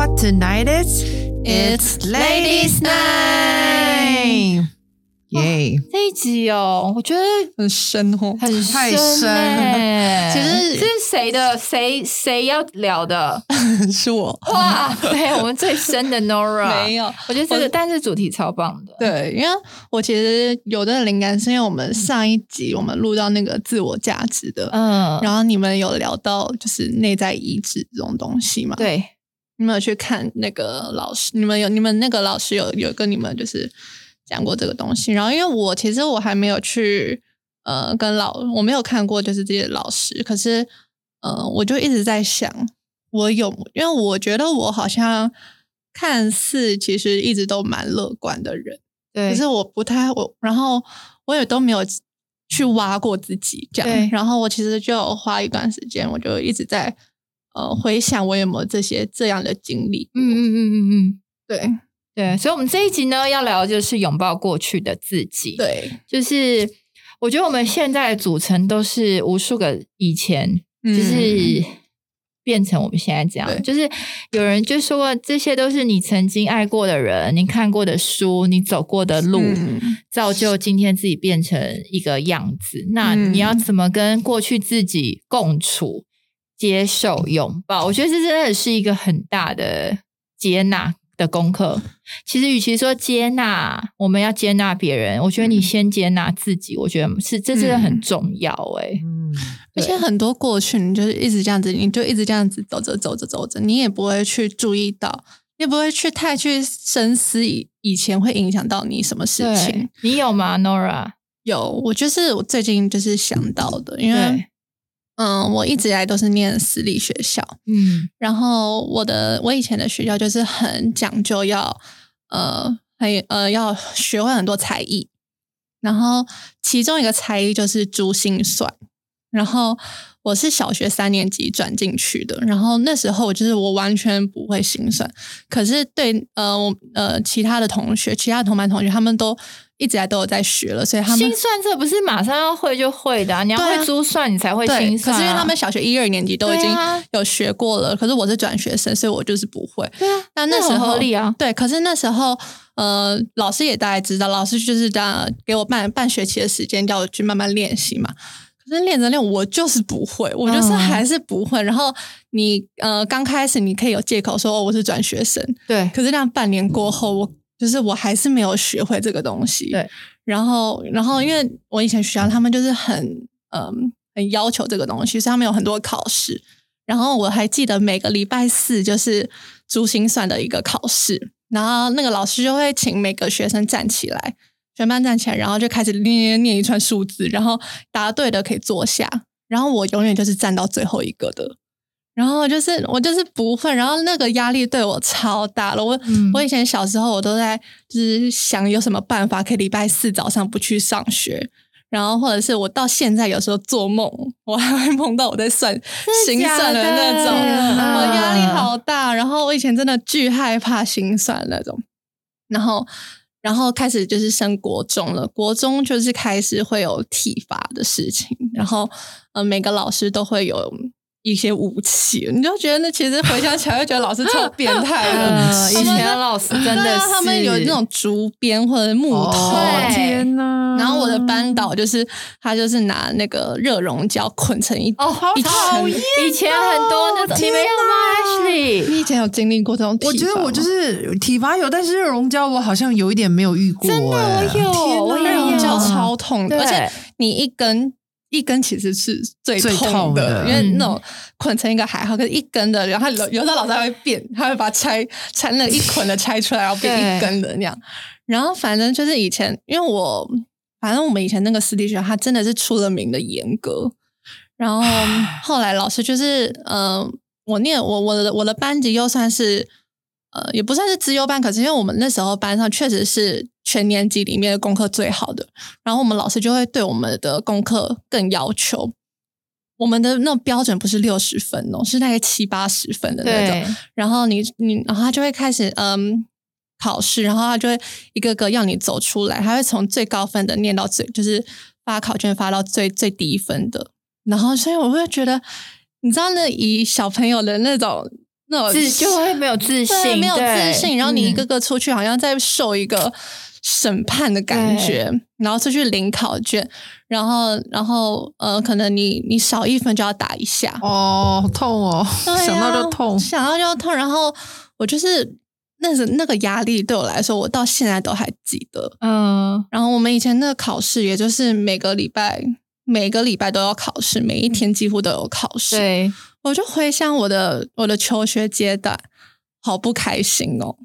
what tonight is? It's Ladies' Night 耶！这一集哦，我觉得很深哦，很太深深欸其实这是谁的？谁谁要聊的？是我哇，对我们最深的 Nora 没有。我觉得这个，我但是主题超棒的。对，因为我其实有的灵感是因为我们上一集我们录到那个自我价值的，嗯，然后你们有聊到就是内在意志这种东西嘛？，对，你们有去看那个老师？你们有你们那个老师有有跟你们就是讲过这个东西？然后因为我其实我还没有去呃跟老我没有看过就是这些老师，可是呃我就一直在想，我有因为我觉得我好像看似其实一直都蛮乐观的人。对，可是我不太我，然后我也都没有去挖过自己这对样，然后我其实就花一段时间，我就一直在呃回想我有没有这些这样的经历。嗯嗯嗯嗯嗯，对对，所以，我们这一集呢，要聊的就是拥抱过去的自己。，对，就是我觉得我们现在的组成都是无数个以前，就是变成我们现在这样。就是有人就说过，这些都是你曾经爱过的人，你看过的书，你走过的路，嗯造就今天自己变成一个样子。那嗯你要怎么跟过去自己共处、接受、拥抱？我觉得这真的是一个很大的接纳的功课。其实，与其说接纳，我们要接纳别人，我觉得你先接纳自己，我觉得是这真的很重要、欸。嗯，而且很多过去你就是一直这样子，你就一直这样子走着走着走着，你也不会去注意到，你也不会去太去深思以以前会影响到你什么事情。，你有吗，Nora？有，我就是我最近就是想到的，因为对，嗯，我一直以来都是念私立学校，嗯。然后我的我以前的学校就是很讲究要呃很呃要学会很多才艺，然后其中一个才艺就是珠心算，然后我是小学三年级转进去的，然后那时候就是我完全不会心算，可是对呃我呃其他的同学，其他同班同学他们都一直以来都有在学了，所以他们心算这不是马上要会就会的、啊，你要会珠算，你才会对，心算、啊。可是因为他们小学一二年级都已经有学过了，可是我是转学生，所以我就是不会。对啊，那那时候合理啊对，可是那时候呃，老师也大概知道，老师就是这样给我半半学期的时间，叫我去慢慢练习嘛。可是练着练，我就是不会，我就是嗯还是不会。然后你呃刚开始你可以有借口说、哦、我是转学生，对可是那样半年过后，我就是我还是没有学会这个东西。对，然后然后因为我以前学校他们就是很嗯很要求这个东西，所以他们有很多考试。然后我还记得每个礼拜四就是珠心算的一个考试，然后那个老师就会请每个学生站起来，全班站起来，然后就开始念念念一串数字，然后答对的可以坐下，然后我永远就是站到最后一个的。然后就是我就是不会，然后那个压力对我超大了。我、嗯我以前小时候我都在就是想有什么办法可以礼拜四早上不去上学，然后或者是我到现在有时候做梦，我还会梦到我在算心算的那种，我压力好大。然后我以前真的巨害怕心算那种，然后然后开始就是升国中了，国中就是开始会有体罚的事情，然后呃每个老师都会有。一些武器，你就觉得那其实回想起来，就觉得老师超变态 以前的老师真的他们有那种竹编或者木头，天哪！然后我的班导就是他就是拿那个热熔胶捆成一哦，好一圈讨厌！以前很多那种，你天没有吗，Ashley？你以前有经历过这种？我觉得我就是体罚有，但是热熔胶我好像有一点没有遇过、真的哎我有我也热熔胶超痛的，而且你一根一根其实是最最痛痛的因为嗯那种捆成一个还好，可是一根的，然后有 有时候老师还会变，他会把拆拆那一捆的拆出来，然后变一根的那样。然后反正就是以前，因为我反正我们以前那个私立学校，它真的是出了名的严格。然后后来老师就是，呃，我念我我的我的班级又算是，呃，也不算是资优班，可是因为我们那时候班上确实是全年级里面的功课最好的，然后我们老师就会对我们的功课更要求。我们的那种标准不是六十分哦，是大概七八十分的那种。然后你你，然后他就会开始嗯考试，然后他就会一个个要你走出来，他会从最高分的念到最，就是发考卷发到最最低分的。然后所以我会觉得，你知道那以小朋友的那种那种自就会没有自对信，没有自信，然后你一个嗯个出去，好像在受一个审判的感觉，然后出去领考卷，然后然后呃，可能你你少一分就要打一下，哦，痛哦，啊想到就痛。想到就痛。然后我就是那是那个压力对我来说，我到现在都还记得。嗯，然后我们以前那个考试，也就是每个礼拜每个礼拜都要考试，每一天几乎都有考试。对，我就回想我的我的求学阶段，好不开心哦。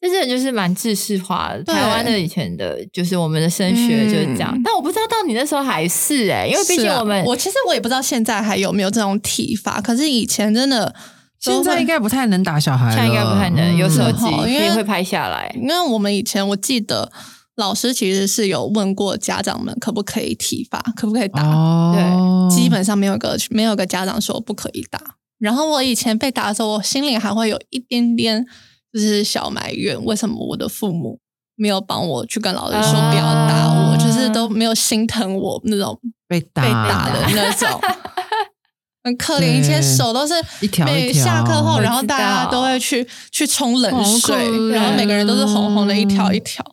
这真的就是蛮制式化的。对台湾的以前的，就是我们的升学就是这样，嗯但我不知道到你那时候还是哎、因为毕竟我们、我其实我也不知道现在还有没有这种体罚，可是以前真的现在应该不太能打小孩了，现在应该不太能有手机嗯因为会拍下来。因为我们以前我记得老师其实是有问过家长们可不可以体罚，可不可以打，哦，基本上没有个没有个家长说不可以打。然后我以前被打的时候，我心里还会有一点点就是小埋怨，为什么我的父母没有帮我去跟老师说不要打我，啊就是都没有心疼我那种被打被打的那种。很可怜，对以前手都是一条一每条下课后，然后大家都会去去冲冷水然后每个人都是红红的一条一条。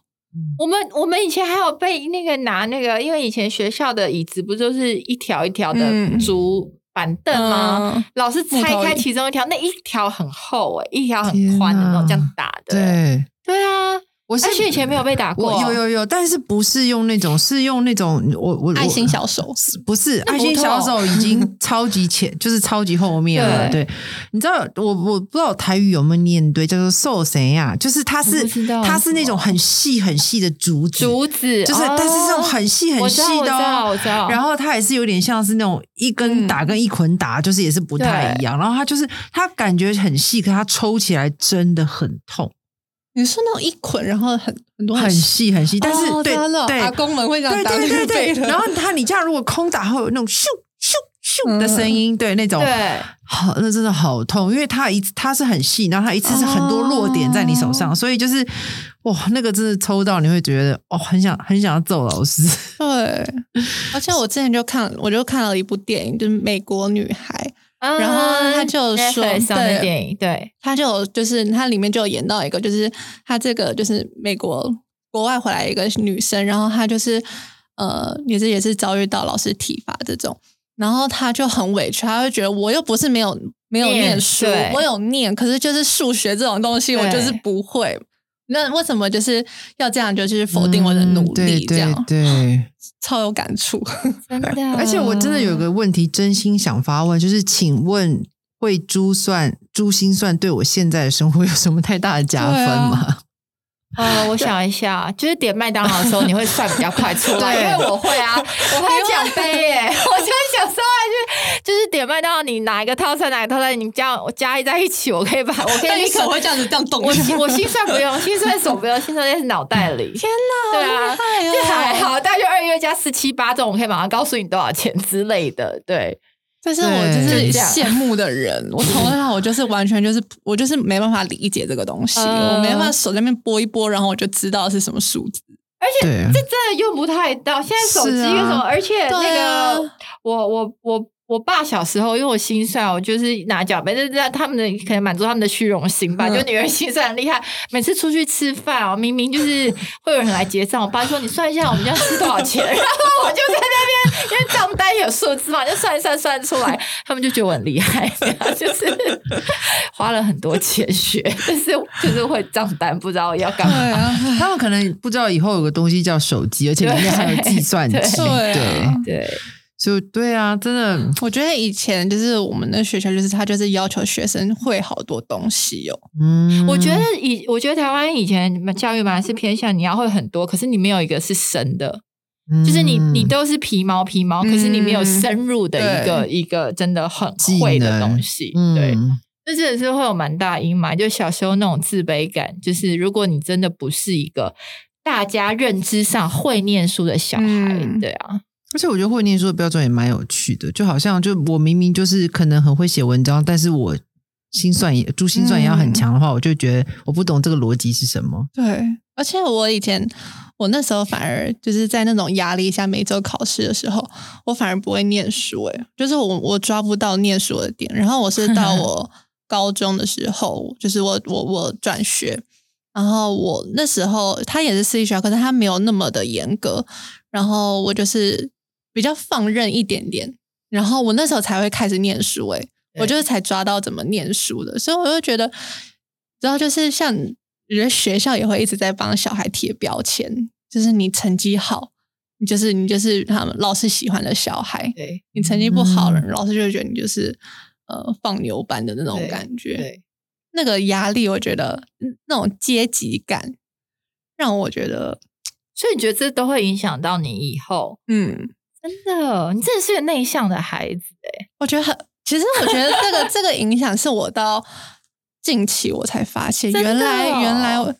我们我们以前还有被那个拿那个，因为以前学校的椅子不就是一条一条的嗯竹板凳吗？嗯老师拆开其中一条，那一条很厚诶、一条很宽的那种，这样打的。对，对啊，我是以前没有被打过，我有有有，但是不是用那种，是用那种我我爱心小。手，不是爱心小手已经超级前，就是超级后面了。对对，你知道我我不知道台语有没有念对，叫做寿谁呀？就是它是它是那种很细很细的竹子，竹子，就是、但是这种很细很细的哦道我知道。然后它也是有点像是那种一根打跟一捆打，就是也是不太一样。然后它就是它感觉很细，可它抽起来真的很痛，你是那种一捆，然后很很多很细很细。但是、对对。阿公们会这样对打对对对，的然后它你这样如果空打会有那种咻咻咻的声音，对那种。对，好，那真的好痛，因为它一次它是很细，然后它一次是很多落点在你手上，所以就是哇，那个真的抽到你会觉得哦，很想 很想要揍老师。对，而且我之前就看，我就看了一部电影，就是《美国女孩》，然后他就说对电影，对，他就就是他里面就有演到一个，就是他这个就是美国国外回来一个女生，然后她就是呃也是也是遭遇到老师体罚这种，然后她就很委屈，她会觉得我又不是没有没有念念书对，我有念，可是就是数学这种东西我就是不会。那为什么就是要这样，就是否定我的努嗯力？这样、对对对。超有感触。真的。而且我真的有个问题，真心想发问，就是请问会珠算、珠心算对我现在的生活有什么太大的加分吗？呃，我想一下，就是点麦当劳的时候，你会算比较快出来，对因为我会啊，我会奖杯耶。我就想说，就就是点麦当劳，你哪一个套餐哪个套餐，你这样我加在一起，我可以把我可以立刻。会这样子这样动我心我心算不用，心算手不用，心算在脑袋里。天哪，对啊这还好，大概就二月加四七八这种，我可以马上告诉你多少钱之类的。对，但是我就是羡慕的人，我从小我就是完全就是我就是没办法理解这个东西，呃我没办法手在那边拨一拨，然后我就知道是什么数字。而且，这真的用不太到。现在手机什么？而且那个，我我我我爸小时候，因为我心算，我就是拿奖杯，就是在他们的可能满足他们的虚荣心吧。嗯就女儿心算很厉害，每次出去吃饭哦，明明就是会有人来结账，我爸说你算一下我们要吃多少钱，然后我就在那边，因为账单有数字嘛，就算一算算出来，他们就觉得我很厉害，就是花了很多钱学，但是就是会账单不知道要干嘛。啊，他们可能不知道以后有个东西叫手机，而且里面还有计算机。对对，就对啊，真的，我觉得以前就是我们的学校，就是他就是要求学生会好多东西哦。嗯，我觉得以我觉得台湾以前教育嘛是偏向你要会很多，可是你没有一个是深的，就是你你都是皮毛皮毛，可是你没有深入的一个、一个真的很会的东西，嗯对，这真的是会有蛮大阴霾。就小时候那种自卑感，就是如果你真的不是一个大家认知上会念书的小孩，嗯对啊，而且我觉得会念书的标准也蛮有趣的，就好像就我明明就是可能很会写文章，但是我心算也珠心算也要很强的话，我就觉得我不懂这个逻辑是什么。对，而且我以前我那时候反而就是在那种压力下，每周考试的时候，我反而不会念书、欸，就是我我抓不到念书的点。然后我是到我高中的时候，就是我我我转学，然后我那时候他也是私立学校，可是他没有那么的严格，然后我就是比较放任一点点，然后我那时候才会开始念书、欸，对。我就是才抓到怎么念书的，所以我就觉得，然后就是像我觉得学校也会一直在帮小孩贴标签，就是你成绩好，你就是你就是他们老师喜欢的小孩，对你成绩不好了，嗯。老师就会觉得你就是呃放牛班的那种感觉，对，那个压力，我觉得嗯那种阶级感，让我觉得，所以你觉得这都会影响到你以后？嗯，真的，你真的是个内向的孩子哎。我觉得很，其实我觉得这个 这个影响是我到近期我才发现，原来哦原来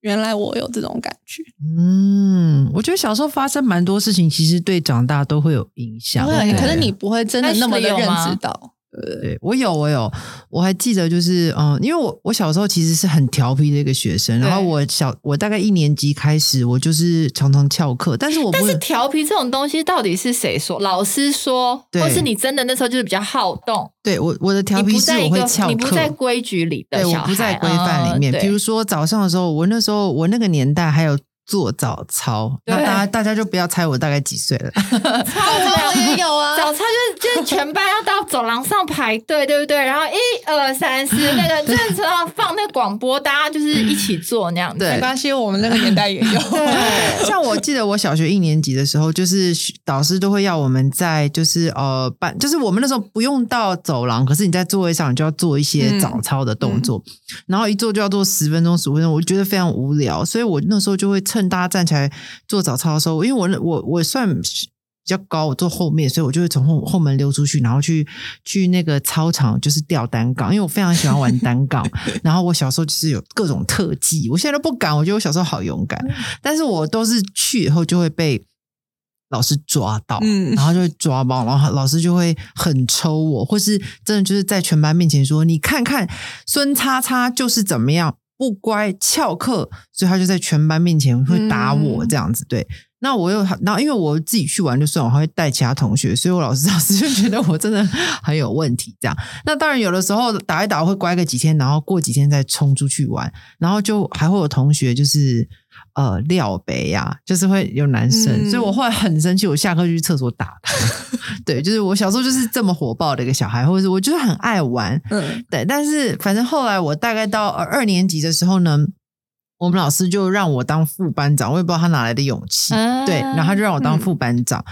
原来我有这种感觉，嗯，我觉得小时候发生蛮多事情，其实对长大都会有影响。对，可是你不会真的那么的认吗知到，对我有，我有，我还记得就是，嗯，因为我我小时候其实是很调皮的一个学生，然后我小我大概一年级开始，我就是常常翘课，但是我不但是会调皮这种东西到底是谁说？老师说，对或是你真的那时候就是比较好动？对我我的调皮是我会翘课，你不在规矩里的对，我不在规范里面。嗯比如说早上的时候，我那时候我那个年代还有做早操，那大家大家就不要猜我大概几岁了。我也有啊，早操就是就是全班要到走廊上排队，对不对？然后一二三四，那个这时候放那个广播，大家就是一起做那样子。对没关系，我们那个年代也有，对像我记得我小学一年级的时候，就是导师都会要我们在就是呃班，就是我们那时候不用到走廊，可是你在座位上你就要做一些嗯早操的动作，然后一做就要做十分钟十五分钟，我觉得非常无聊，所以我那时候就会趁大家站起来做早操的时候，因为我我我算是比较高，我坐后面，所以我就会从后后门溜出去，然后去去那个操场就是吊单杠，因为我非常喜欢玩单杠。然后我小时候就是有各种特技，我现在都不敢，我觉得我小时候好勇敢，但是我都是去以后就会被。老师抓到，嗯然后就会抓包，然后老师就会很抽我，或是真的就是在全班面前说：“你看看孙叉叉就是怎么样不乖翘课，所以他就在全班面前会打我嗯这样子。对，那我又然后因为我自己去玩就算，我还会带其他同学，所以我老师老师就觉得我真的很有问题。这样，那当然有的时候打一打我会乖个几天，然后过几天再冲出去玩，然后就还会有同学就是呃料杯呀、就是会有男生，嗯所以我后来很生气，我下课就去厕所打他。对，就是我小时候就是这么火爆的一个小孩，或者是我就是很爱玩，嗯对，但是反正后来我大概到二二年级的时候呢，我们老师就让我当副班长，我也不知道他哪来的勇气，啊。对，然后他就让我当副班长，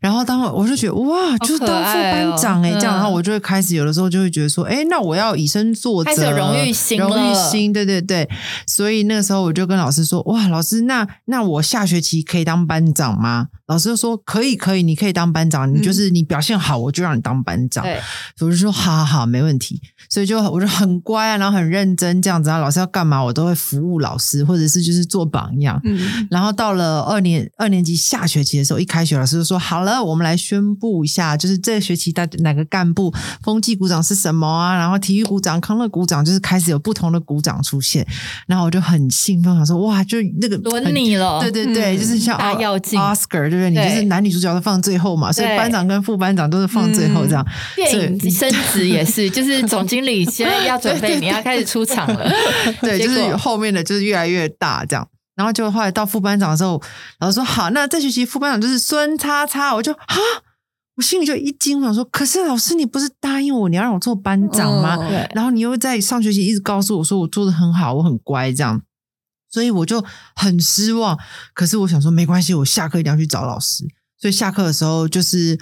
然后当我就觉得哇，就是当副班长哎、这样，嗯然后我就会开始有的时候就会觉得说，哎，那我要以身作则，开始有荣誉心荣誉了心，对对对，所以那个时候我就跟老师说，哇，老师，那那我下学期可以当班长吗？老师就说可以，可以，你可以当班长，你就是你表现好，我就让你当班长。对，我就说好好好，没问题。所以就我就很乖啊，然后很认真这样子啊。老师要干嘛，我都会服务老师，或者是就是做榜样。嗯然后到了二年二年级下学期的时候，一开学老师就说好了，我们来宣布一下，就是这个学期大哪个干部风纪股长是什么啊？然后体育股长、康乐股长，就是开始有不同的股长出现。然后我就很兴奋，想说哇，就那个轮你了。对对对，嗯就是像大要进 Oscar，对不对？你就是男女主角都放最后嘛，所以班长跟副班长都是放最后这样。电影所以升职也是，就是总经理现在要准备，你要开始出场了。对，就是后面的就是越来越大这样。然后就后来到副班长的时候，老师说好，那这学期副班长就是孙叉叉，我就啊，我心里就一惊，我想说，可是老师你不是答应我你要让我做班长吗？嗯对然后你又在上学期一直告诉我说我做的很好，我很乖这样，所以我就很失望。可是我想说没关系，我下课一定要去找老师。所以下课的时候就是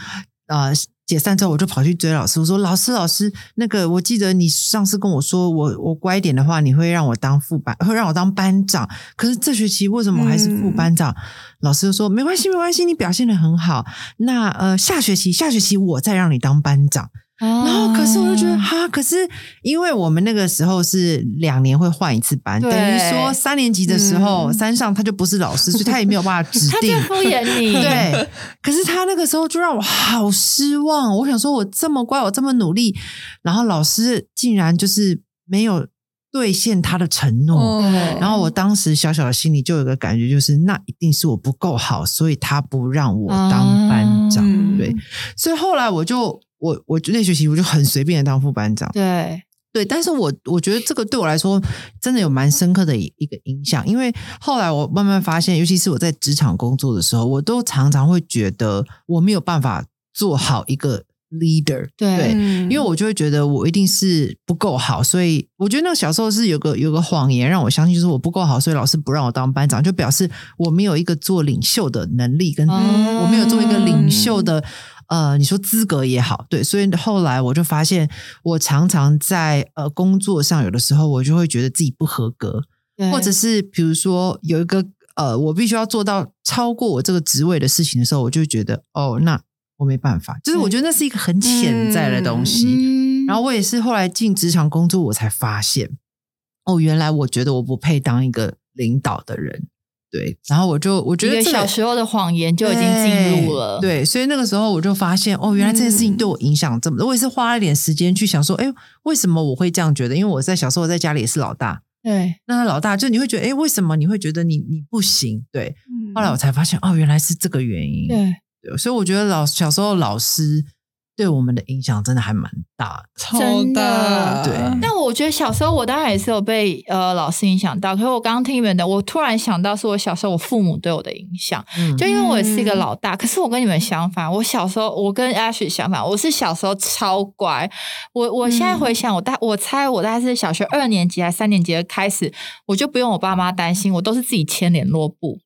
呃解散之后，我就跑去追老师，我说老师老师，那个我记得你上次跟我说我我乖一点的话，你会让我当副班，会让我当班长。可是这学期为什么我还是副班长？老师就说没关系没关系，你表现的很好。那呃下学期下学期我再让你当班长。然后，可是我就觉得哈，可是因为我们那个时候是两年会换一次班，等对于说三年级的时候，嗯山上他就不是老师，所以他也没有 办法指他定在敷衍你。对，可是他那个时候就让我好失望。我想说，我这么乖，我这么努力，然后老师竟然就是没有兑现他的承诺。嗯然后我当时小小的心里就有一个感觉，就是那一定是我不够好，所以他不让我当班长。嗯对，所以后来我就我我就那学期我就很随便的当副班长。对。对，但是我我觉得这个对我来说真的有蛮深刻的一一个影响，因为后来我慢慢发现，尤其是我在职场工作的时候，我都常常会觉得我没有办法做好一个 leader，对嗯因为我就会觉得我一定是不够好，所以我觉得那个小时候是有个有个谎言让我相信，就是我不够好，所以老师不让我当班长，就表示我没有一个做领袖的能力，跟哦我没有做一个领袖的呃，你说资格也好，对，所以后来我就发现，我常常在呃工作上，有的时候我就会觉得自己不合格，或者是比如说有一个呃，我必须要做到超过我这个职位的事情的时候，我就会觉得哦，那我没办法，就是我觉得那是一个很潜在的东西。嗯然后我也是后来进职场工作，我才发现，哦，原来我觉得我不配当一个领导的人。对，然后我就我觉得这个小时候的谎言就已经进入了，对，对所以那个时候我就发现，哦，原来这件事情对我影响这么多。我也是花了一点时间去想说，哎，为什么我会这样觉得？因为我在小时候在家里也是老大，对那老大就你会觉得，哎，为什么你会觉得你你不行？对，嗯后来我才发现，哦，原来是这个原因。对，对，所以我觉得老小时候老师对我们的影响真的还蛮大的。超真大，的对那我觉得小时候我当然也是有被呃老师影响到，可是我刚刚听你们的，我突然想到是我小时候我父母对我的影响，嗯就因为我也是一个老大，可是我跟你们相反，我小时候我跟 Ash 相反，我是小时候超乖。我我现在回想，我大我猜我大概是小学二年级还是三年级的开始，我就不用我爸妈担心，我都是自己签联络簿。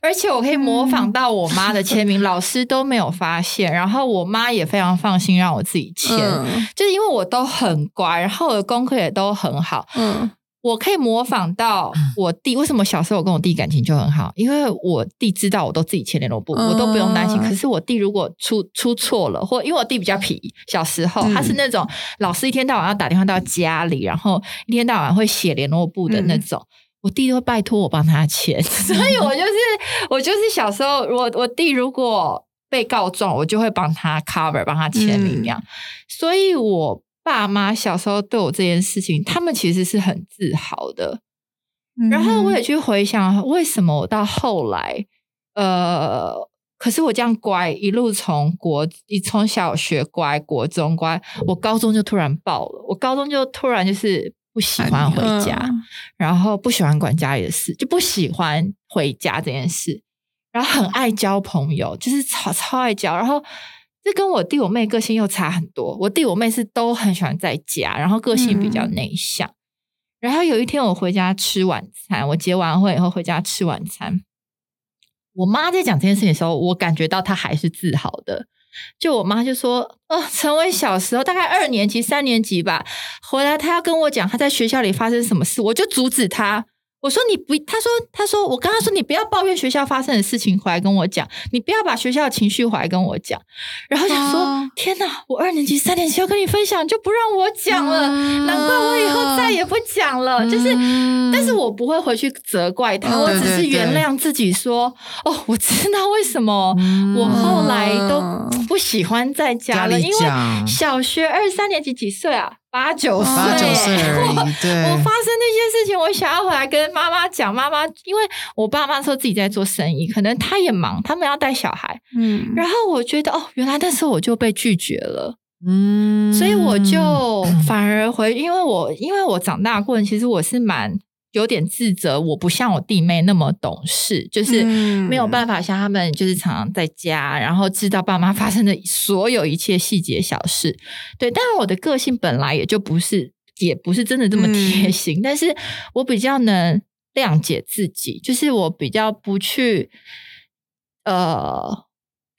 而且我可以模仿到我妈的签名，老师都没有发现，然后我妈也非常放心让我自己签，嗯就是因为我都很乖，然后我的功课也都很好，嗯我可以模仿到我弟。为什么小时候我跟我弟感情就很好？因为我弟知道我都自己签联络簿，嗯我都不用担心。可是我弟如果出出错了，或因为我弟比较皮，小时候、嗯他是那种老师一天到晚要打电话到家里，然后一天到晚会写联络簿的那种。我弟都会拜托我帮他签，所以我就是我就是小时候，我我弟如果被告状，我就会帮他 cover，帮他签名这样。所以我爸妈小时候对我这件事情，他们其实是很自豪的。然后我也去回想，为什么我到后来，呃，可是我这样乖，一路从国一从小学乖，国中乖，我高中就突然爆了，我高中就突然就是不喜欢回家，嗯然后不喜欢管家里的事，就不喜欢回家这件事，然后很爱交朋友，就是超超爱交，然后。这跟我弟我妹个性又差很多。我弟我妹是都很喜欢在家，然后个性比较内向。然后有一天我回家吃晚餐，我结完婚以后回家吃晚餐，我妈在讲这件事情的时候，我感觉到她还是自豪的。就我妈就说：“哦，陈伟小时候大概二年级、三年级吧，回来他要跟我讲他在学校里发生什么事，我就阻止他。我说你不，他说他说我跟他说你不要抱怨学校发生的事情回来跟我讲，你不要把学校的情绪回来跟我讲。然后想说、哦天哪，我二年级、三年级要跟你分享，就不让我讲了，嗯难怪我以后再也不讲了。就是，嗯但是我不会回去责怪他，嗯我只是原谅自己说，哦，我知道为什么嗯我后来都嗯不喜欢在家了，家里因为小学二三年级几岁啊？八九岁，八九岁而 我已，对，我发生那些事情，我想要回来跟妈妈讲。妈妈，因为我爸妈说自己在做生意，可能他也忙，他们要带小孩。嗯然后我觉得，哦，原来那时候我就被拒绝了。嗯所以我就反而回，因为我因为我长大过程，其实我是蛮有点自责，我不像我弟妹那么懂事，就是嗯没有办法像他们，就是常常在家，然后知道爸妈发生的所有一切细节小事。对，但是我的个性本来也就不是，也不是真的这么贴心，但是我比较能谅解自己，就是我比较不去，呃。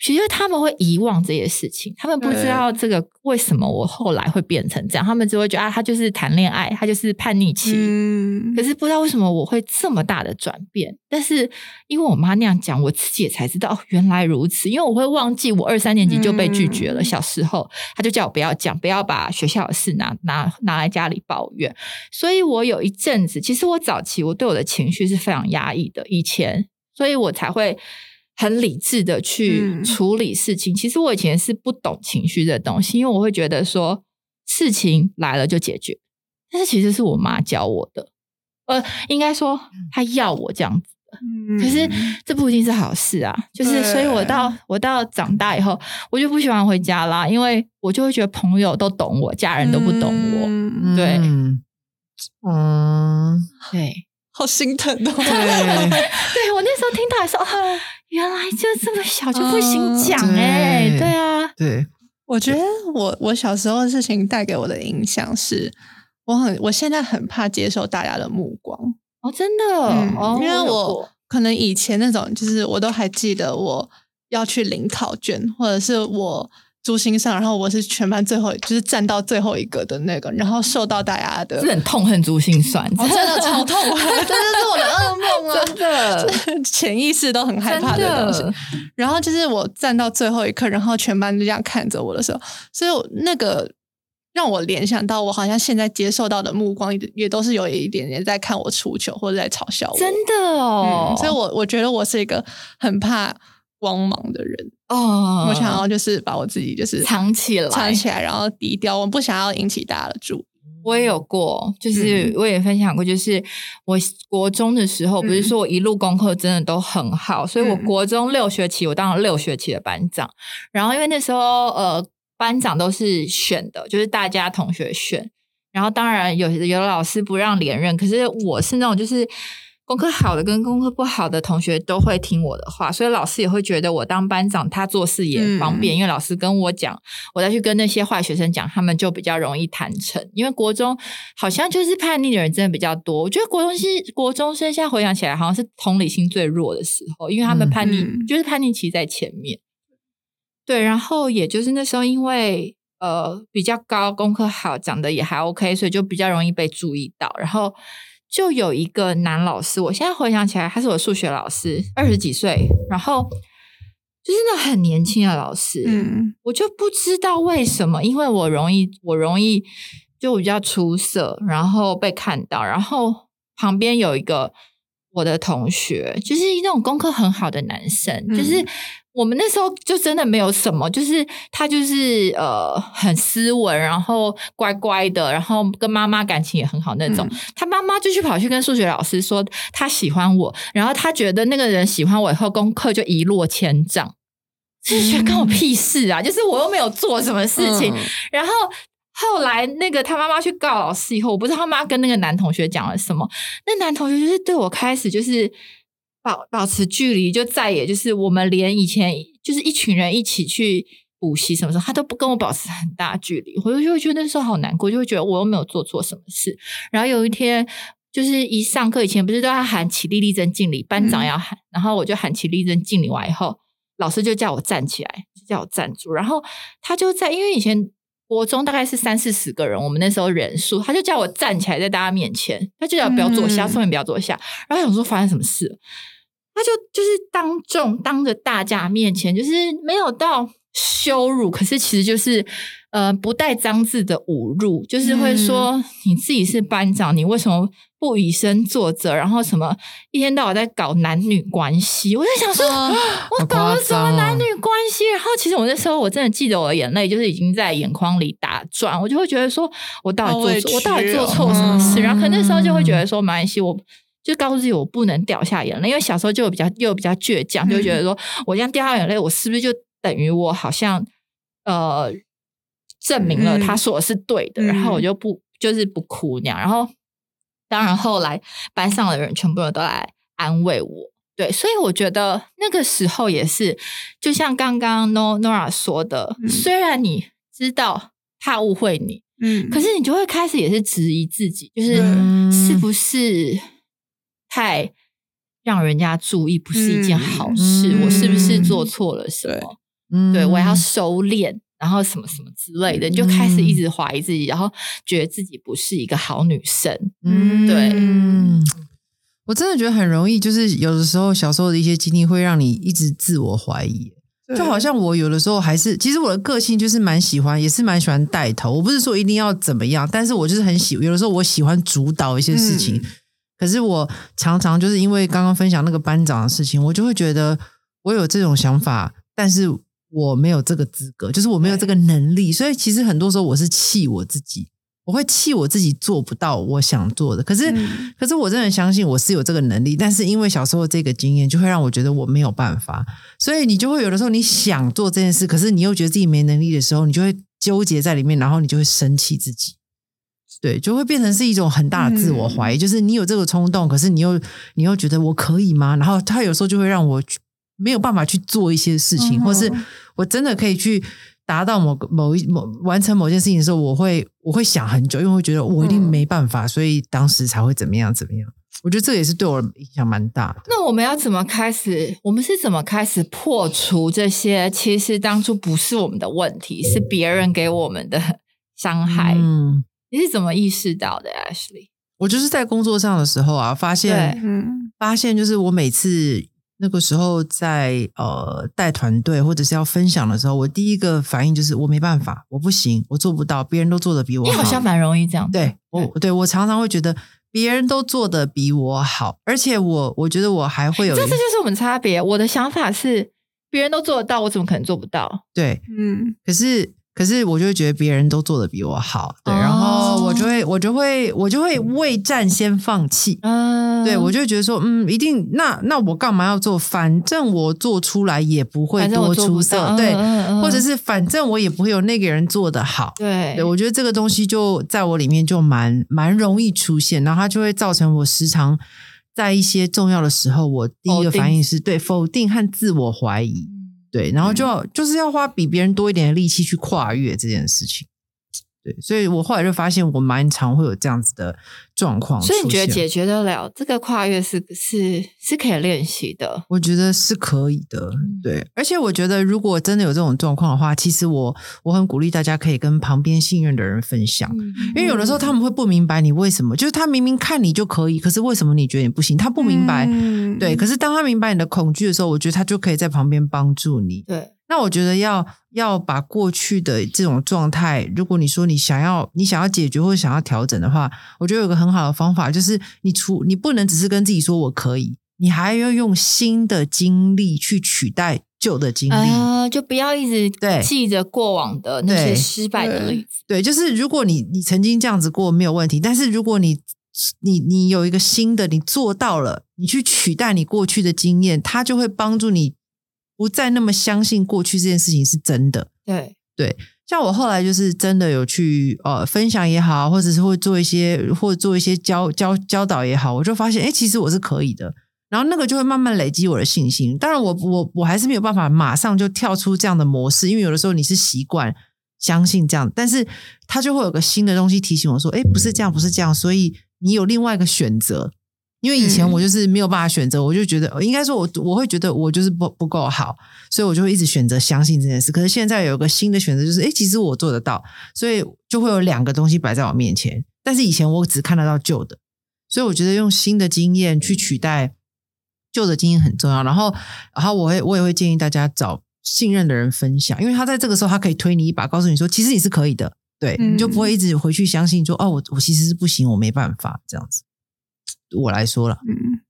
其实他们会遗忘这些事情，他们不知道这个为什么我后来会变成这样，他们只会觉得啊，他就是谈恋爱，他就是叛逆期，嗯可是不知道为什么我会这么大的转变。但是因为我妈那样讲，我自己也才知道哦，原来如此。因为我会忘记我二三年级就被拒绝了，嗯小时候他就叫我不要讲，不要把学校的事拿拿拿来家里抱怨。所以我有一阵子，其实我早期我对我的情绪是非常压抑的，以前，所以我才会。很理智的去嗯。处理事情。其实我以前是不懂情绪的东西，因为我会觉得说事情来了就解决，但是其实是我妈教我的。呃，应该说她要我这样子的，嗯。可是这不一定是好事啊，就是所以我到我到长大以后，我就不喜欢回家啦，因为我就会觉得朋友都懂我，家人都不懂我。嗯。对。嗯，嗯，对，好心疼哦。对，对我那时候听到的时候，啊 原来就这么小就不行讲哎、对对啊，对，我觉得我我小时候的事情带给我的影响是，我很我现在很怕接受大家的目光，哦，真的，嗯哦，因为有我可能以前那种就是我都还记得我要去领考卷，或者是我珠心上，然后我是全班最后就是站到最后一个的那个，然后受到大家的是很痛恨珠心算，哦真的超痛，这就是我的噩梦啊！真的潜意识都很害怕的东西。然后就是我站到最后一刻，然后全班就这样看着我的时候，所以我那个让我联想到，我好像现在接受到的目光也也都是有一点点在看我出糗或者在嘲笑我。真的哦，嗯，所以我我觉得我是一个很怕光芒的人，哦，我想要就是把我自己就是藏起来，藏起来，然后低调，我不想要引起大家的注意。我也有过，就是嗯我也分享过，就是我国中的时候，不是说我一路功课真的都很好，所以我嗯国中六学期我当了六学期的班长。然后因为那时候呃班长都是选的，就是大家同学选。然后当然有有老师不让连任，可是我是那种就是功课好的跟功课不好的同学都会听我的话，所以老师也会觉得我当班长他做事也方便，因为老师跟我讲，我再去跟那些坏学生讲，他们就比较容易谈成。因为国中好像就是叛逆的人真的比较多，我觉得国中是国中生，现在回想起来好像是同理心最弱的时候，因为他们嗯叛逆、嗯就是叛逆期在前面。对，然后也就是那时候因为呃比较高，功课好，长得也还 OK，所以就比较容易被注意到。然后就有一个男老师，我现在回想起来，他是我数学老师，二十几岁，然后就是那很年轻的老师，嗯。我就不知道为什么，因为我容易，我容易就比较出色，然后被看到，然后旁边有一个我的同学，就是那种功课很好的男生，嗯就是我们那时候就真的没有什么，就是他就是呃很斯文，然后乖乖的，然后跟妈妈感情也很好那种。嗯他妈妈就去跑去跟数学老师说他喜欢我，然后他觉得那个人喜欢我以后，功课就一落千丈。就是觉得关我屁事啊！就是我又没有做什么事情，嗯然后后来那个他妈妈去告老师以后，我不知道他妈跟那个男同学讲了什么，那男同学就是对我开始就是保保持距离，就再也就是我们连以前就是一群人一起去补习什么时候，他都不跟我保持很大距离，我就会觉得那时候好难过，就会觉得我又没有做错什么事。然后有一天。就是一上课以前不是都要喊起立立正敬礼，班长嗯要喊，然后我就喊起立正敬礼完以后，老师就叫我站起来，就叫我站住，然后他就在，因为以前国中大概是三四十个人，我们那时候人数，他就叫我站起来在大家面前，他就叫我不要坐下，嗯上面不要坐下，然后想说发生什么事了，他就就是当众当着大家面前，就是没有到羞辱，可是其实就是呃不带脏字的侮辱，就是会说、你自己是班长，你为什么不以身作则？然后什么一天到晚在搞男女关系，我在想说，哦我搞了什么男女关系？然后其实我那时候我真的记得我的眼泪就是已经在眼眶里打转，我就会觉得说我到底做我到底做哦错什么事？嗯然后可能那时候就会觉得说没关系，我。就告诉自己我不能掉下眼泪，因为小时候就比较又比较倔强，就会觉得说我这样掉下眼泪，我是不是就等于我好像呃证明了嗯。他说的是对的，然后我嗯。就不就是不哭那样，然后当然后来班上的人全部人都来安慰我，对，所以我觉得那个时候也是，就像刚刚 No Nora 说的，嗯。虽然你知道怕误会你，嗯。可是你就会开始也是质疑自己，就是嗯。是不是太让人家注意，不是一件好事？嗯我是不是做错了什么？嗯对我要收敛，然后什么什么之类的，你就开始一直怀疑自己，然后觉得自己不是一个好女生。嗯对嗯，我真的觉得很容易，就是有的时候小时候的一些经历会让你一直自我怀疑。就好像我有的时候还是，其实我的个性就是蛮喜欢，也是蛮喜欢带头。我不是说一定要怎么样，但是我就是很喜，有的时候我喜欢主导一些事情。嗯可是我常常就是因为刚刚分享那个班长的事情，我就会觉得我有这种想法，但是我没有这个资格，就是我没有这个能力，所以其实很多时候我是气我自己。我会气我自己做不到我想做的。可是，嗯可是我真的相信我是有这个能力，但是因为小时候这个经验，就会让我觉得我没有办法，所以你就会有的时候你想做这件事，可是你又觉得自己没能力的时候，你就会纠结在里面，然后你就会生气自己。对，就会变成是一种很大的自我怀疑，就是你有这个冲动，可是你又你又觉得我可以吗？然后他有时候就会让我没有办法去做一些事情，嗯或是我真的可以去达到某个某一某完成某件事情的时候，我会我会想很久，因为会觉得我一定嗯没办法，所以当时才会怎么样怎么样。我觉得这也是对我影响蛮大的。那我们要怎么开始？我们是怎么开始破除这些？其实当初不是我们的问题，是别人给我们的伤害。嗯，你是怎么意识到的，Ashley？我就是在工作上的时候啊，发现嗯发现就是我每次那个时候在呃带团队或者是要分享的时候，我第一个反应就是我没办法，我不行，我做不到，别人都做的比我好你好像蛮容易这样的。对我对我常常会觉得别人都做的比我好，而且我我觉得我还会有这这就是我们差别。我的想法是，别人都做得到，我怎么可能做不到？对，嗯可是可是我就会觉得别人都做的比我好，对，哦。然后我就会我就会我就会未战先放弃。嗯，对，我就会觉得说，嗯，一定，那那我干嘛要做？反正我做出来也不会多出色，对，嗯嗯嗯或者是反正我也不会有那个人做的好。对。对，我觉得这个东西就在我里面就蛮蛮容易出现，然后它就会造成我时常在一些重要的时候，我第一个反应是对否定和自我怀疑，嗯对，然后就要、就是要花比别人多一点的力气去跨越这件事情。对，所以我后来就发现我蛮常会有这样子的状况。所以你觉得解决得了这个跨越是是是可以练习的？我觉得是可以的，嗯对，而且我觉得如果真的有这种状况的话，其实我我很鼓励大家可以跟旁边信任的人分享，嗯因为有的时候他们会不明白你为什么，就是他明明看你就可以，可是为什么你觉得你不行？他不明白，嗯对，可是当他明白你的恐惧的时候，我觉得他就可以在旁边帮助你。对，那我觉得要要把过去的这种状态，如果你说你想要你想要解决或者想要调整的话，我觉得有个很好的方法，就是你除你不能只是跟自己说我可以，你还要用新的经历去取代旧的经历。啊，就不要一直对记着过往的那些失败的例子。对，就是如果你你曾经这样子过没有问题，但是如果你你你有一个新的，你做到了，你去取代你过去的经验，它就会帮助你不再那么相信过去这件事情是真的。对对，像我后来就是真的有去呃分享也好，或者是会做一些或者做一些教教教导也好，我就发现哎，诶其实我是可以的。然后那个就会慢慢累积我的信心。当然我，我我还是没有办法马上就跳出这样的模式，因为有的时候你是习惯相信这样，但是它就会有个新的东西提醒我说，哎，不是这样，不是这样，所以你有另外一个选择。因为以前嗯我就是没有办法选择，我就觉得应该说我我会觉得我就是不不够好，所以我就会一直选择相信这件事。可是现在有一个新的选择，就是诶，其实我做得到，所以就会有两个东西摆在我面前。但是以前我只看得到旧的，所以我觉得用新的经验去取代旧的经验很重要。然后，然后我会我也会建议大家找信任的人分享，因为他在这个时候他可以推你一把，告诉你说其实你是可以的，对，嗯你就不会一直回去相信说哦，我我其实是不行，我没办法这样子。我来说了，嗯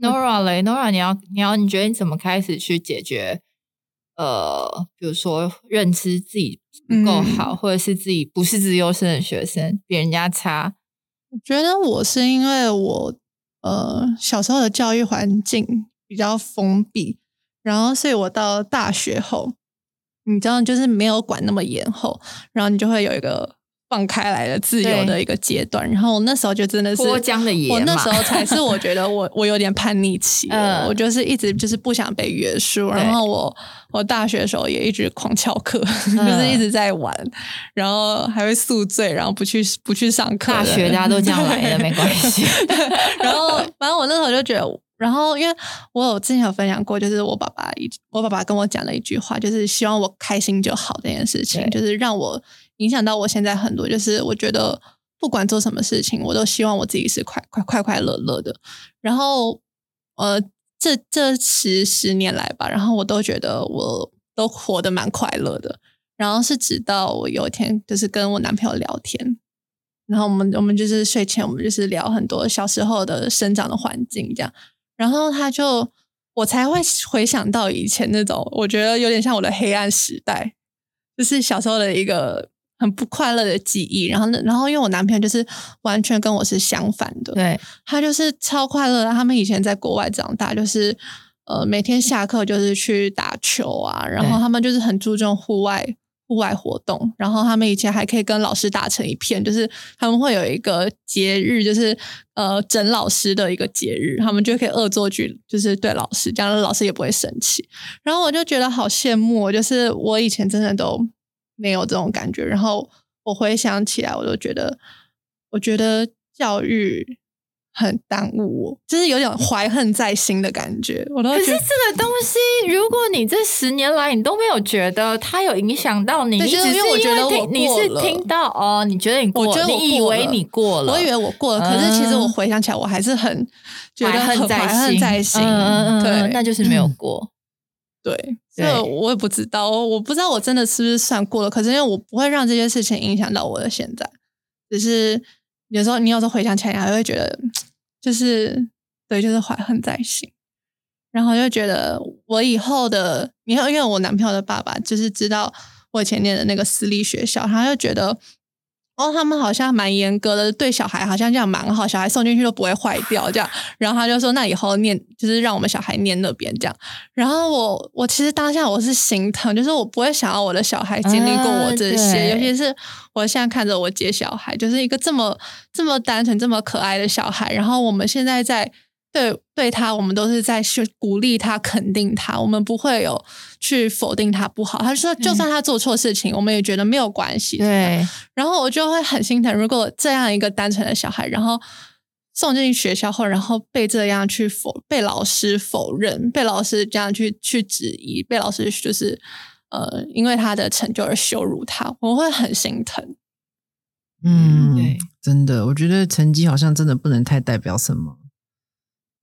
Nora 嘞，Nora，你要你要你觉得你怎么开始去解决？呃，比如说认知自己不够好，嗯或者是自己不是自优生的学生，比人家差。我觉得我是因为我呃小时候的教育环境比较封闭，然后所以我到大学后，你知道就是没有管那么严后，然后你就会有一个放开来的自由的一个阶段。然后我那时候就真的是脱缰的野马我那时候才是我觉得我我有点叛逆期，嗯我就是一直就是不想被约束，然后我我大学的时候也一直狂翘课，就是一直在玩，然后还会宿醉，然后不去不去上课。大学大家都这样来的，没关系。然后，反正我那时候就觉得，然后因为我有之前有分享过，就是我爸爸一我爸爸跟我讲了一句话，就是希望我开心就好这件事情，就是让我影响到我现在很多，就是我觉得不管做什么事情，我都希望我自己是快快快快乐乐的。然后，呃，这这十十年来吧，然后我都觉得我都活得蛮快乐的。然后是直到我有一天就是跟我男朋友聊天，然后我们我们就是睡前我们就是聊很多小时候的生长的环境这样，然后他就我才会回想到以前那种我觉得有点像我的黑暗时代，就是小时候的一个很不快乐的记忆。然后呢，然后因为我男朋友就是完全跟我是相反的，对，他就是超快乐的。他们以前在国外长大，就是呃每天下课就是去打球啊，然后他们就是很注重户外户外活动，然后他们以前还可以跟老师打成一片，就是他们会有一个节日，就是呃整老师的一个节日，他们就可以恶作剧，就是对老师，这样老师也不会生气。然后我就觉得好羡慕哦，就是我以前真的都没有这种感觉，然后我回想起来，我都觉得，我觉得教育很耽误我，就是有点怀恨在心的感觉。我都可是这，个东西，如果你这十年来你都没有觉得它有影响到你，只是就是因为我觉得我听你是听到哦，你觉得你过了，我觉得我你以为你过了，我以为我过了，可是其实我嗯回想起来，我还是很觉得很怀恨在心。嗯嗯嗯，对，嗯那就是没有过。对，对这我也不知道，我不知道我真的是不是算过了。可是因为我不会让这些事情影响到我的现在，只是有时候你有时候回想起来，还会觉得就是对，就是怀恨在心。然后就觉得我以后的，你看因为我男朋友的爸爸就是知道我以前念的那个私立学校，他就觉得哦，他们好像蛮严格的，对小孩好像这样蛮好，小孩送进去都不会坏掉这样。然后他就说，那以后念就是让我们小孩念那边这样。然后我我其实当下我是心疼，就是我不会想要我的小孩经历过我这些，啊尤其是我现在看着我姐小孩，就是一个这么这么单纯、这么可爱的小孩。然后我们现在在对对他，我们都是在去鼓励他、肯定他，我们不会有去否定他不好。他说，就算他做错事情，我们也觉得没有关系。对，然后我就会很心疼，如果这样一个单纯的小孩，然后送进学校后，然后被这样去否，被老师否认，被老师这样去去质疑，被老师就是呃，因为他的成就而羞辱他，我会很心疼。嗯，对，真的，我觉得成绩好像真的不能太代表什么。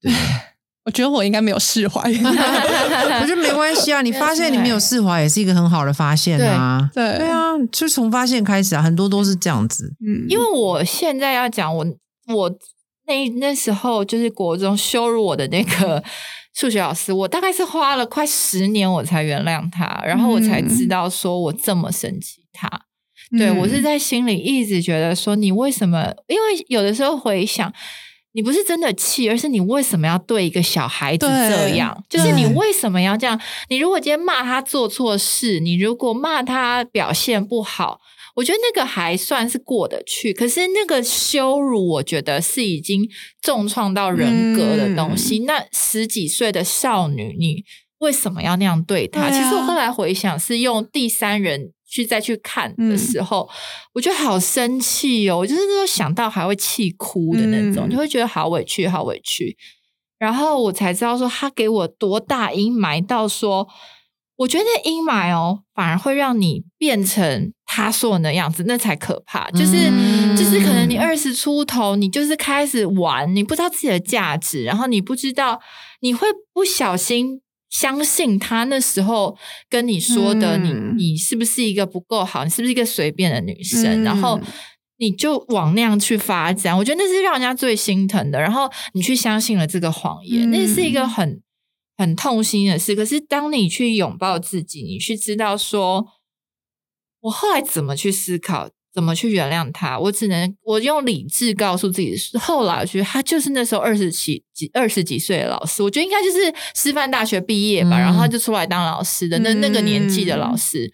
对，我觉得我应该没有释怀。我觉得没关系啊。你发现你没有释怀，也是一个很好的发现啊。对对，啊，就从发现开始啊，很多都是这样子。嗯，因为我现在要讲我我那那时候就是国中羞辱我的那个数学老师，我大概是花了快十年我才原谅他，然后我才知道说我这么生气他。对嗯我是在心里一直觉得说你为什么？因为有的时候回想。你不是真的气，而是你为什么要对一个小孩子这样？就是你为什么要这样？你如果今天骂他做错事，你如果骂他表现不好，我觉得那个还算是过得去。可是那个羞辱，我觉得是已经重创到人格的东西。那十几岁的少女，你为什么要那样对她？对啊其实我后来回想，是用第三人去再去看的时候，我觉得好生气哦！我就是那种想到还会气哭的那种，嗯就会觉得好委屈，好委屈。然后我才知道说，他给我多大阴霾到说，我觉得阴霾哦，反而会让你变成他说的那样子，那才可怕。就是、嗯就是，可能你二十出头，你就是开始玩，你不知道自己的价值，然后你不知道，你会不小心相信他那时候跟你说的你，嗯你是不是一个不够好，你是不是一个随便的女生，嗯然后。你就往那样去发展，我觉得那是让人家最心疼的。然后你去相信了这个谎言，嗯那是一个很很痛心的事。可是当你去拥抱自己，你去知道说，我后来怎么去思考，怎么去原谅他，我只能我用理智告诉自己，后来我觉得他就是那时候二十几几二十几岁的老师，我觉得应该就是师范大学毕业吧，嗯然后他就出来当老师的那那个年纪的老嗯师。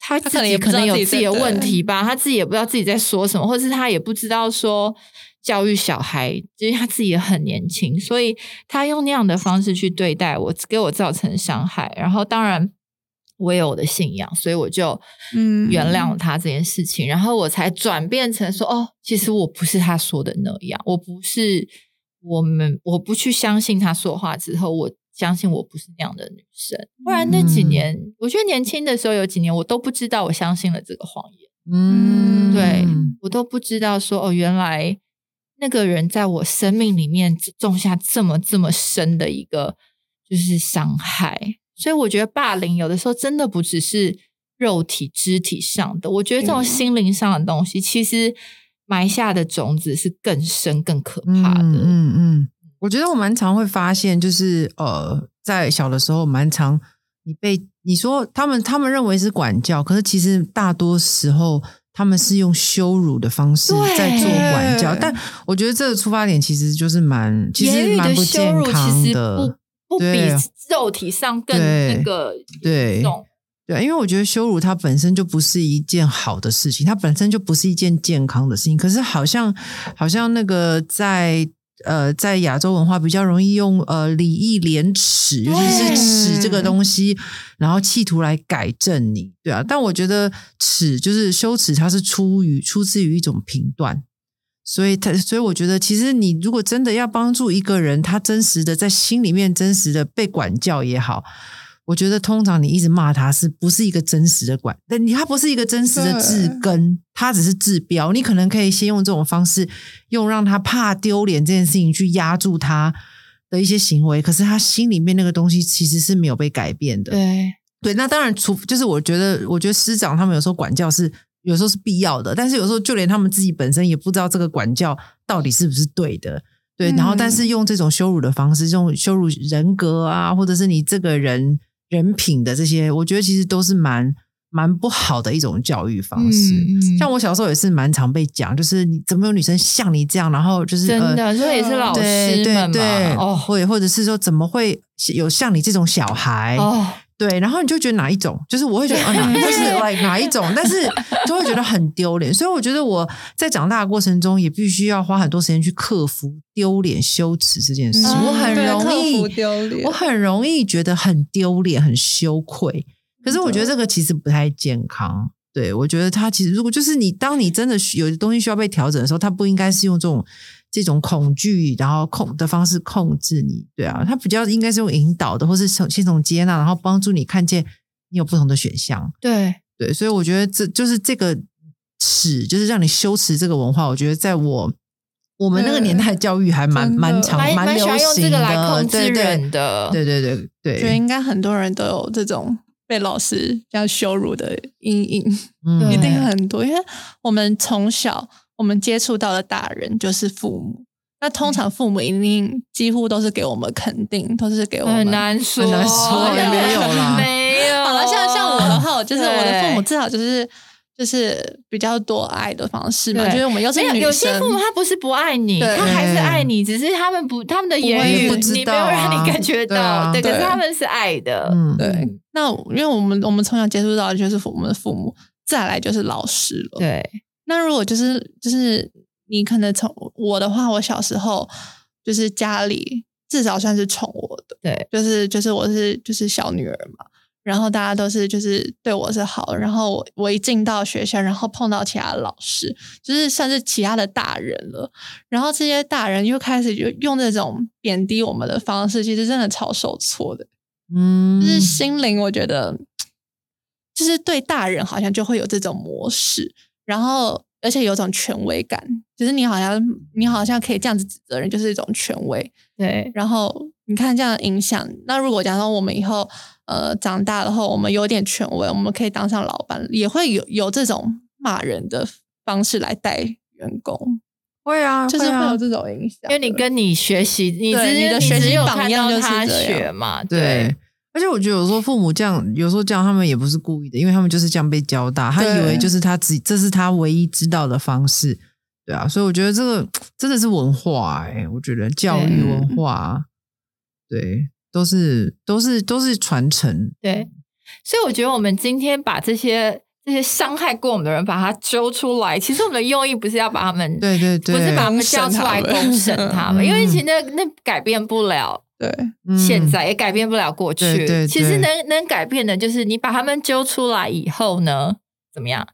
他他自己可可能有自己的问题吧，他自己也不知道自己在说什么，或者是他也不知道说教育小孩，因为他自己也很年轻，所以他用那样的方式去对待我，给我造成伤害。然后当然我也有我的信仰，所以我就嗯原谅了他这件事情，然后我才转变成说，哦，其实我不是他说的那样，我不是我们，我不去相信他说话之后，我相信我不是那样的女生。不然那几年，我觉得年轻的时候有几年，我都不知道我相信了这个谎言。嗯，对我都不知道说哦，原来那个人在我生命里面种下这么这么深的一个就是伤害，所以我觉得霸凌有的时候真的不只是肉体肢体上的，我觉得这种嗯心灵上的东西，其实埋下的种子是更深更可怕的。嗯嗯嗯，我觉得我蛮常会发现，就是呃，在小的时候蛮常你被你说他们他们认为是管教，可是其实大多时候他们是用羞辱的方式在做管教，但我觉得这个出发点其实就是蛮，其实蛮不健羞辱康其实的不。不比肉体上更那个对重。对，因为我觉得羞辱它本身就不是一件好的事情，它本身就不是一件健康的事情。可是好像好像那个在呃在亚洲文化比较容易用呃礼义廉耻，尤其是耻这个东西，然后企图来改正你，对啊。但我觉得耻就是羞耻，它是出于出自于一种评断。所以他，所以我觉得，其实你如果真的要帮助一个人，他真实的在心里面真实的被管教也好，我觉得通常你一直骂他，是不是一个真实的管？但你他不是一个真实的治根，他只是治标。你可能可以先用这种方式，用让他怕丢脸这件事情去压住他的一些行为，可是他心里面那个东西其实是没有被改变的。对，对，那当然，除就是我觉得，我觉得师长他们有时候管教是有时候是必要的，但是有时候就连他们自己本身也不知道这个管教到底是不是对的。对，然后但是用这种羞辱的方式，这种羞辱人格啊，或者是你这个人人品的这些，我觉得其实都是蛮蛮不好的一种教育方式。嗯像我小时候也是蛮常被讲，就是你怎么有女生像你这样，然后就是真呃的，所以也是老师们对，嘛，哦或者或者是说怎么会有像你这种小孩？哦，对，然后你就觉得哪一种，就是我会觉得，啊，哪就是 like 哪一种，但是就会觉得很丢脸。所以我觉得我在长大的过程中，也必须要花很多时间去克服丢脸、羞耻这件事。嗯我很容易，丢脸我很容易觉得很丢脸、很羞愧。可是我觉得这个其实不太健康。对我觉得他其实如果就是你，当你真的需有东西需要被调整的时候，他不应该是用这种这种恐惧然后控的方式控制你。对啊，他比较应该是用引导的，或是从先从接纳，然后帮助你看见你有不同的选项。对，对，所以我觉得这就是这个耻，就是让你羞耻这个文化。我觉得在我我们那个年代教育还蛮蛮常蛮流行的，来控制对对对对对对，觉得应该很多人都有这种被老师这样羞辱的阴影，嗯一定很多。因为我们从小我们接触到的大人就是父母，那通常父母一定几乎都是给我们肯定，都是给我们很难说，很难说也没有啦没有。好了，像像我的话，我就是我的父母至少就是就是比较多爱的方式嘛，就是我们又是没有女生，有些父母他不是不爱你，他还是爱你，只是他们不他们的言语你没有让你感觉对啊到，对，可是他们是爱的，嗯对。那因为我们我们从小接触到的就是我们的父母，再来就是老师了。对，那如果就是就是你可能从我的话，我小时候就是家里至少算是宠我的，对，就是就是我是就是小女儿嘛，然后大家都是就是对我是好，然后我我一进到学校，然后碰到其他老师，就是算是其他的大人了，然后这些大人又开始就用这种贬低我们的方式，其实真的超受挫的，嗯。就是。心灵，我觉得就是对大人好像就会有这种模式，然后而且有种权威感，就是你好像你好像可以这样子指责人，就是一种权威。对，然后你看这样影响，那如果假如说我们以后呃长大了后，我们有点权威，我们可以当上老板，也会有有这种骂人的方式来带员工，会啊，就是会有这种影响。因为你跟你学习，你对只你的学习榜样就是学嘛，对。而且我觉得有时候父母这样，有时候这样，他们也不是故意的，因为他们就是这样被教大，他以为就是他自己，这是他唯一知道的方式，对啊，所以我觉得这个真的是文化、哎，我觉得教育文化，对，都是都是都是传承，对，所以我觉得我们今天把这些这些伤害过我们的人，把他揪出来，其实我们的用意不是要把他们，对对对，不是把他们叫出来公审他们，因为其实那那改变不了对嗯现在，也改变不了过去。对对其实能能改变的，就是你把他们揪出来以后呢，怎么样？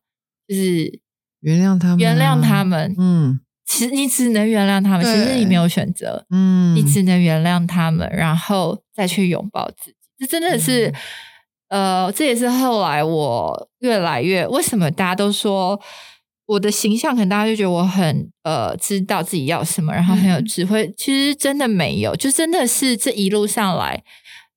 就是原谅他们啊，原谅他们。嗯其实你只能原谅他们，其对实你没有选择。嗯，你只能原谅他们，然后再去拥抱自己。这真的是，嗯呃，这也是后来我越来越为什么大家都说我的形象，可能大家就觉得我很呃知道自己要什么，然后很有嗯智慧。其实真的没有，就真的是这一路上来，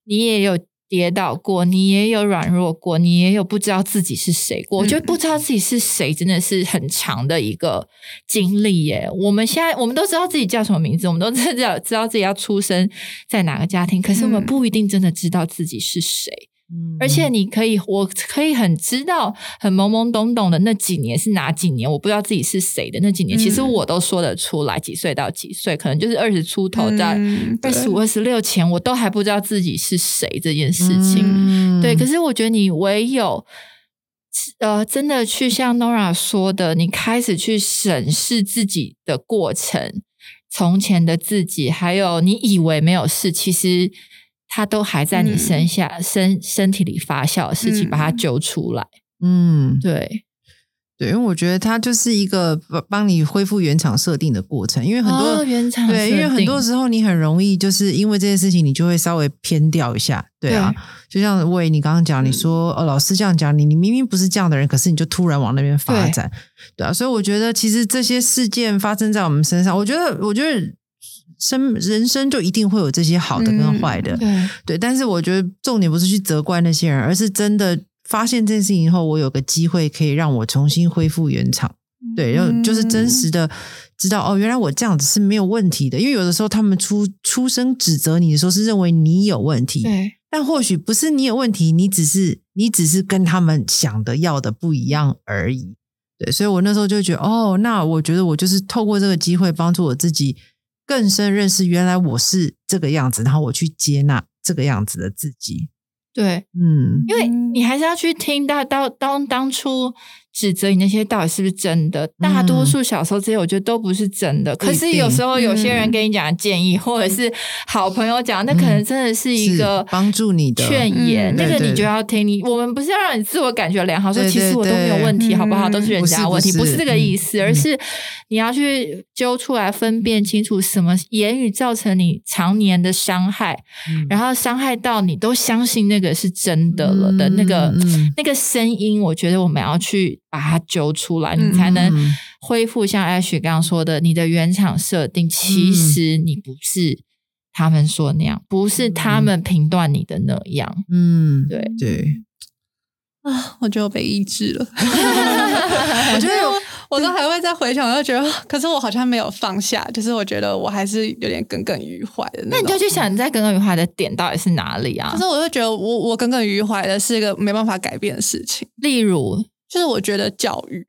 你也有。跌倒过，你也有软弱过，你也有不知道自己是谁过。我觉得嗯不知道自己是谁，真的是很长的一个经历耶。我们现在我们都知道自己叫什么名字，我们都知道知道自己要出生在哪个家庭，可是我们嗯不一定真的知道自己是谁。嗯而且你可以，我可以很知道，很懵懵懂懂的那几年是哪几年，我不知道自己是谁的那几年，嗯其实我都说得出来，几岁到几岁，可能就是二十出头到嗯二十五、二十六前，我都还不知道自己是谁这件事情。嗯对，可是我觉得你唯有。呃，真的去像 Nora 说的，你开始去审视自己的过程，从前的自己，还有你以为没有事，其实它都还在你身下、身身体里发酵的事情，嗯把它揪出来。嗯，对，对，因为我觉得它就是一个帮帮你恢复原厂设定的过程，因为很多、哦原厂对，因为很多时候你很容易就是因为这件事情，你就会稍微偏掉一下，对啊，就像魏你刚刚讲，你说哦老师这样讲你，你明明不是这样的人，可是你就突然往那边发展，对啊，所以我觉得其实这些事件发生在我们身上，我觉得我觉得生人生就一定会有这些好的跟坏的，对，对，但是我觉得重点不是去责怪那些人，而是真的发现这件事情以后，我有个机会可以让我重新恢复原厂。对，然后就是真实的知道哦，原来我这样子是没有问题的。因为有的时候他们出出声指责你的时候，是认为你有问题，对，但或许不是你有问题，你只是你只是跟他们想的要的不一样而已。对，所以我那时候就觉得，哦，那我觉得我就是透过这个机会帮助我自己更深认识，原来我是这个样子，然后我去接纳这个样子的自己。对，嗯因为你还是要去听到当当当初指责你那些到底是不是真的？大多数小时候这些，我觉得都不是真的。可是有时候有些人嗯给你讲的建议，或者是好朋友讲，那可能真的是一个帮助你的劝言，嗯那个你就要听。你我们不是要让你自我感觉良好，说其实我都没有问题，好不好？都是人家的问题，不是这个意思，嗯而是你要去揪出来，分辨清楚什么言语造成你常年的伤害，嗯然后伤害到你都相信那个是真的了的那个、那个声音，我觉得我们要去把它揪出来，你才能嗯恢复像 Ash 刚刚说的，你的原厂设定，其实你不是他们说那样，不是他们评断你的那样。嗯，对对，啊，我觉得我被抑制了。我觉得我我都还会再回想，我就觉得，可是我好像没有放下，就是我觉得我还是有点耿耿于怀的那种。你就去想，你在耿耿于怀的点到底是哪里啊可？是我就觉得我我耿耿于怀的是一个没办法改变的事情，例如，就是我觉得教育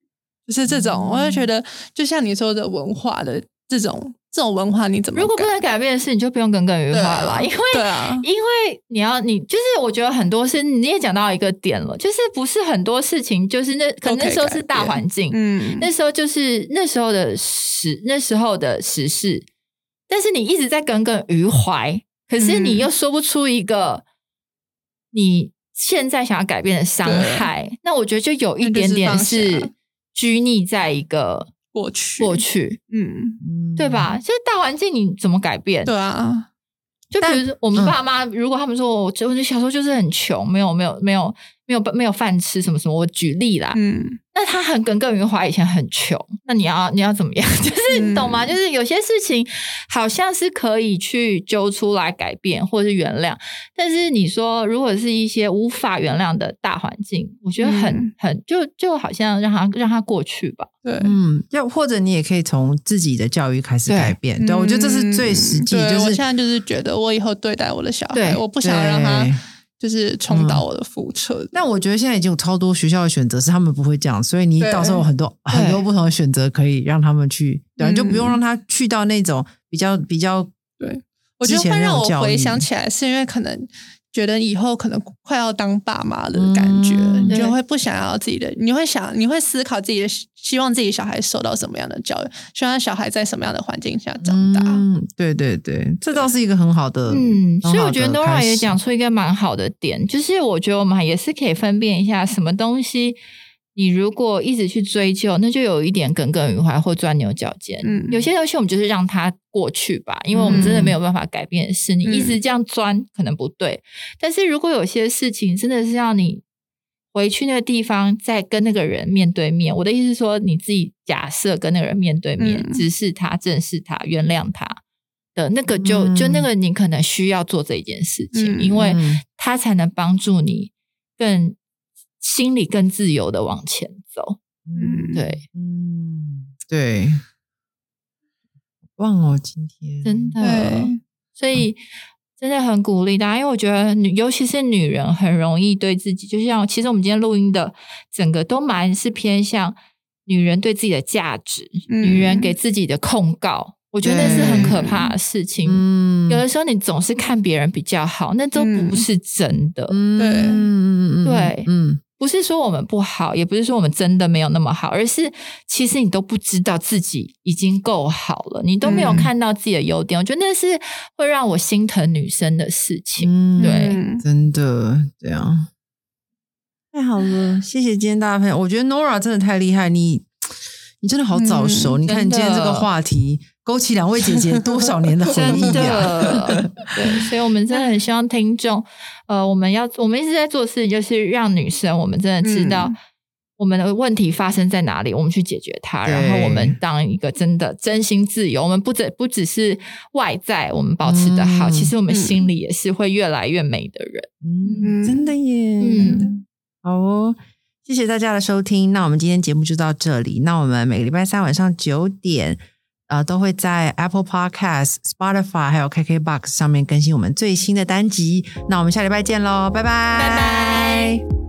就是这种，我就觉得就像你说的文化的这种这种文化，你怎么如果不能改变的事，你就不用耿耿于怀了，因为对啊，因为你要你就是，我觉得很多事你也讲到一个点了，就是不是很多事情，就是那可能那时候是大环境，嗯，那时候就是那时候的时那时候的时事，但是你一直在耿耿于怀，可是你嗯。又说不出一个你现在想要改变的伤害，那我觉得就有一点点是拘泥在一个过去过去，嗯，嗯对吧？？就是大环境你怎么改变？对啊，就比如说我们嗯爸妈，如果他们说我我就小时候就是很穷，没有没有没有没有没有饭吃什么什么，我举例啦，嗯，那他很耿耿于怀，以前很穷，那你要你要怎么样？就是你懂吗？嗯就是有些事情好像是可以去揪出来改变或是原谅，但是你说如果是一些无法原谅的大环境，我觉得很、嗯很就就好像让他让他过去吧。对，嗯，要或者你也可以从自己的教育开始改变。对，我觉得这是最实际，嗯对就是我现在就是觉得我以后对待我的小对孩，我不想让他对就是重蹈我的覆辙。但我觉得现在已经有超多学校的选择是他们不会这样，所以你到时候有很多很多不同的选择可以让他们去，对就不用让他去到那种比较比较对我觉得会让我回想起来，是因为可能觉得以后可能快要当爸妈的感觉，嗯你就对会不想要自己的，你会想，你会思考自己的，希望自己小孩受到什么样的教育，希望小孩在什么样的环境下长大。嗯，对对对，这倒是一个很好的，嗯，所以我觉得的 Nora 也讲出一个蛮好的点，就是我觉得我们也是可以分辨一下什么东西。你如果一直去追究，那就有一点耿耿于怀或钻牛角尖。嗯。有些东西我们就是让它过去吧，因为我们真的没有办法改变的事。你一直这样钻可能不对，但是如果有些事情真的是要你回去那个地方，再跟那个人面对面，我的意思是说，你自己假设跟那个人面对面，嗯。直视他、正视他、原谅他的那个就，就嗯。那个你可能需要做这一件事情，嗯因为嗯。他才能帮助你更心里更自由的往前走。嗯，对，嗯，对，好棒哦，今天。真的。所以真的很鼓励大家，因为我觉得女，尤其是女人，很容易对自己，就像其实我们今天录音的整个都蛮是偏向女人对自己的价值，嗯。女人给自己的控告，我觉得那是很可怕的事情。嗯。有的时候你总是看别人比较好，那都不是真的。嗯对。嗯嗯对嗯不是说我们不好，也不是说我们真的没有那么好，而是其实你都不知道自己已经够好了，你都没有嗯看到自己的优点。我觉得那是会让我心疼女生的事情。嗯对嗯真的这样，太好了，谢谢今天大家分享。我觉得 Nora 真的太厉害，你你真的好早熟。嗯你看你今天这个话题，勾起两位姐姐多少年的回真忆啊！的，对，所以我们真的很希望听众，呃，我们要我们一直在做事情，就是让女生我们真的知道嗯我们的问题发生在哪里，我们去解决它，然后我们当一个真的真心自由，我们不只不只是外在我们保持的好，嗯其实我们嗯心里也是会越来越美的人。嗯，嗯真的耶。嗯好哦，谢谢大家的收听。那我们今天节目就到这里。那我们每个礼拜三晚上九点，呃，都会在 Apple Podcast、Spotify 还有 KKBox 上面更新我们最新的单集。那我们下礼拜见喽，拜拜，拜拜。